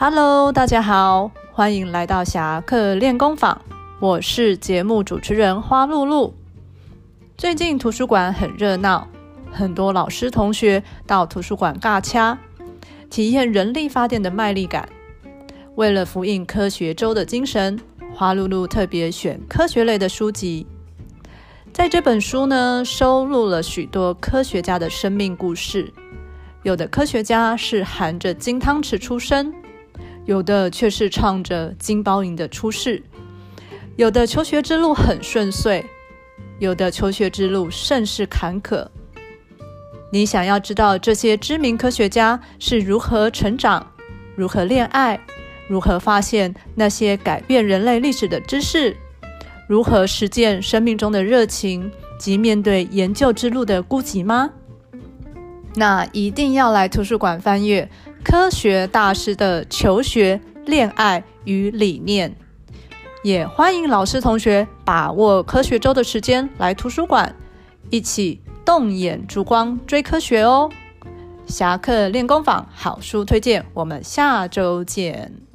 Hello，大家好，欢迎来到侠客练功坊，我是节目主持人花露露。最近图书馆很热闹，很多老师同学到图书馆尬掐，体验人力发电的卖力感。为了呼应科学周的精神，花露露特别选科学类的书籍。在这本书呢，收录了许多科学家的生命故事。有的科学家是含着金汤匙出生。有的却是唱着金包银的出世，有的求学之路很顺遂，有的求学之路甚是坎坷。你想要知道这些知名科学家是如何成长、如何恋爱、如何发现那些改变人类历史的知识、如何实践生命中的热情及面对研究之路的孤寂吗？那一定要来图书馆翻阅。科学大师的求学、恋爱与理念，也欢迎老师同学把握科学周的时间来图书馆，一起动眼烛光追科学哦！侠客练功坊好书推荐，我们下周见。